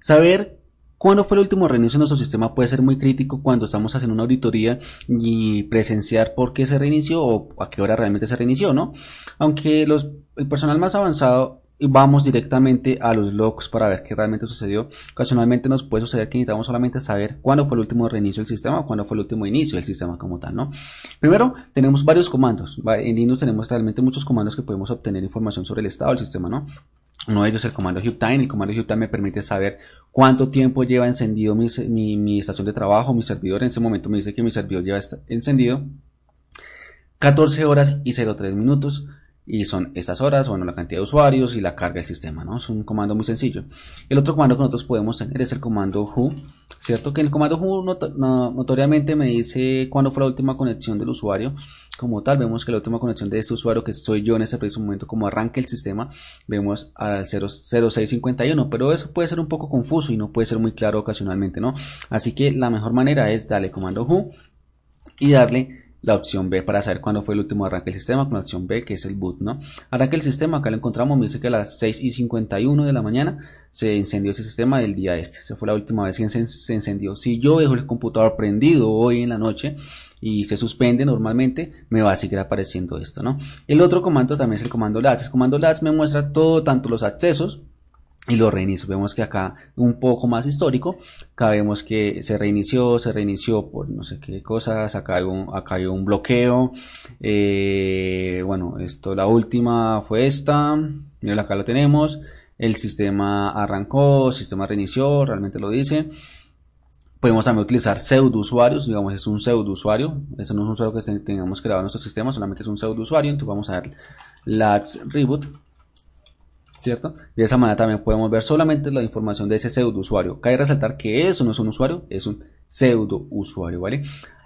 saber cuándo fue el último reinicio de nuestro sistema puede ser muy crítico cuando estamos haciendo una auditoría y presenciar por qué se reinició o a qué hora realmente se reinició, ¿no? Aunque los, el personal más avanzado vamos directamente a los logs para ver qué realmente sucedió. Ocasionalmente nos puede suceder que necesitamos solamente saber cuándo fue el último reinicio del sistema o cuándo fue el último inicio del sistema como tal, ¿no? Primero, tenemos varios comandos. En Linux tenemos realmente muchos comandos que podemos obtener información sobre el estado del sistema, ¿no? Uno de ellos es el comando time. El comando time me permite saber cuánto tiempo lleva encendido mi, mi, mi estación de trabajo, mi servidor. En ese momento me dice que mi servidor lleva encendido 14 horas y 03 minutos y son estas horas, bueno, la cantidad de usuarios y la carga del sistema, ¿no? Es un comando muy sencillo. El otro comando que nosotros podemos tener es el comando who, ¿cierto? Que el comando who notoriamente me dice cuándo fue la última conexión del usuario. Como tal, vemos que la última conexión de este usuario, que soy yo en ese preciso momento, como arranque el sistema, vemos al 0651, pero eso puede ser un poco confuso y no puede ser muy claro ocasionalmente, ¿no? Así que la mejor manera es darle comando who y darle la opción B para saber cuándo fue el último arranque del sistema con la opción B que es el boot, ¿no? Arranque el sistema, acá lo encontramos, me dice que a las 6 y 51 de la mañana se encendió ese sistema del día este, se fue la última vez que se, encendió. Si yo dejo el computador prendido hoy en la noche y se suspende normalmente, me va a seguir apareciendo esto, ¿no? El otro comando también es el comando LATS. El comando LATS me muestra todo, tanto los accesos, y lo reinicio. Vemos que acá un poco más histórico, acá vemos que se reinició, se reinició por no sé qué cosas, acá hay un, acá hay un bloqueo, eh, bueno, esto la última fue esta, mira acá lo tenemos, el sistema arrancó, el sistema reinició, realmente lo dice. Podemos también utilizar pseudo usuarios, digamos es un pseudo usuario, eso no es un usuario que tengamos creado en nuestro sistema, solamente es un pseudo usuario, entonces vamos a dar Let's Reboot ¿cierto? De esa manera también podemos ver solamente la información de ese pseudo usuario. Cabe resaltar que eso no es un usuario, es un pseudo usuario, ¿vale?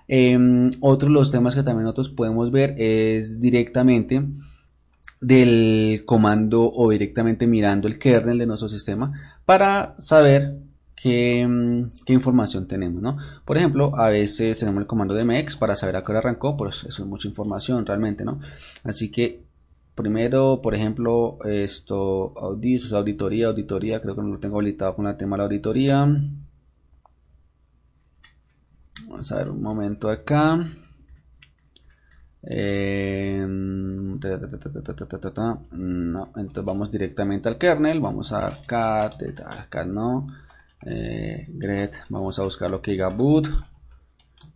Em, otro de los temas que también nosotros podemos ver es directamente del comando o directamente mirando el kernel de nuestro sistema para saber qué, em, qué, información tenemos, ¿no? Por ejemplo, a veces tenemos el comando de mex para saber a qué hora arrancó, pues eso es mucha información realmente, ¿no? Así que Primero, por ejemplo, esto, audis, auditoría, auditoría, creo que no lo tengo habilitado con el tema de la auditoría. Vamos a ver un momento acá. no, entonces vamos directamente al kernel, vamos a cat no, eh, gret, vamos a buscar lo que diga boot,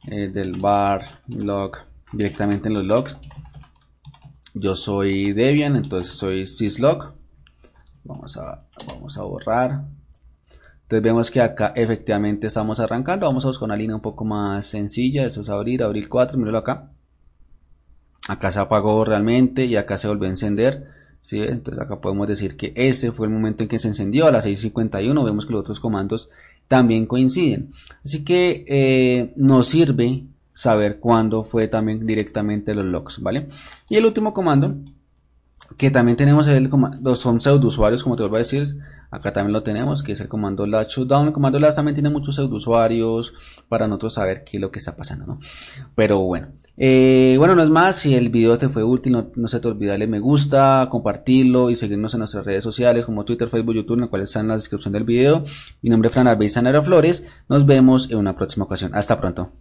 eh, del bar log, directamente en los logs yo soy Debian, entonces soy syslog. Vamos a, vamos a borrar. Entonces vemos que acá efectivamente estamos arrancando. Vamos a buscar una línea un poco más sencilla. Eso es abrir, abrir 4, míralo acá. Acá se apagó realmente y acá se volvió a encender. ¿sí? Entonces acá podemos decir que este fue el momento en que se encendió a las 6.51. Vemos que los otros comandos también coinciden. Así que eh, nos sirve saber cuándo fue también directamente los logs, ¿vale? Y el último comando, que también tenemos el comando, son pseudo usuarios, como te vuelvo a decir, acá también lo tenemos, que es el comando la shutdown. El comando la también tiene muchos pseudo usuarios para nosotros saber qué es lo que está pasando, ¿no? Pero bueno, eh, bueno, no es más, si el video te fue útil, no, se te olvide darle me gusta, compartirlo y seguirnos en nuestras redes sociales como Twitter, Facebook, YouTube, en la cual está en la descripción del video. Mi nombre es Fran Arbey Flores. Nos vemos en una próxima ocasión. Hasta pronto.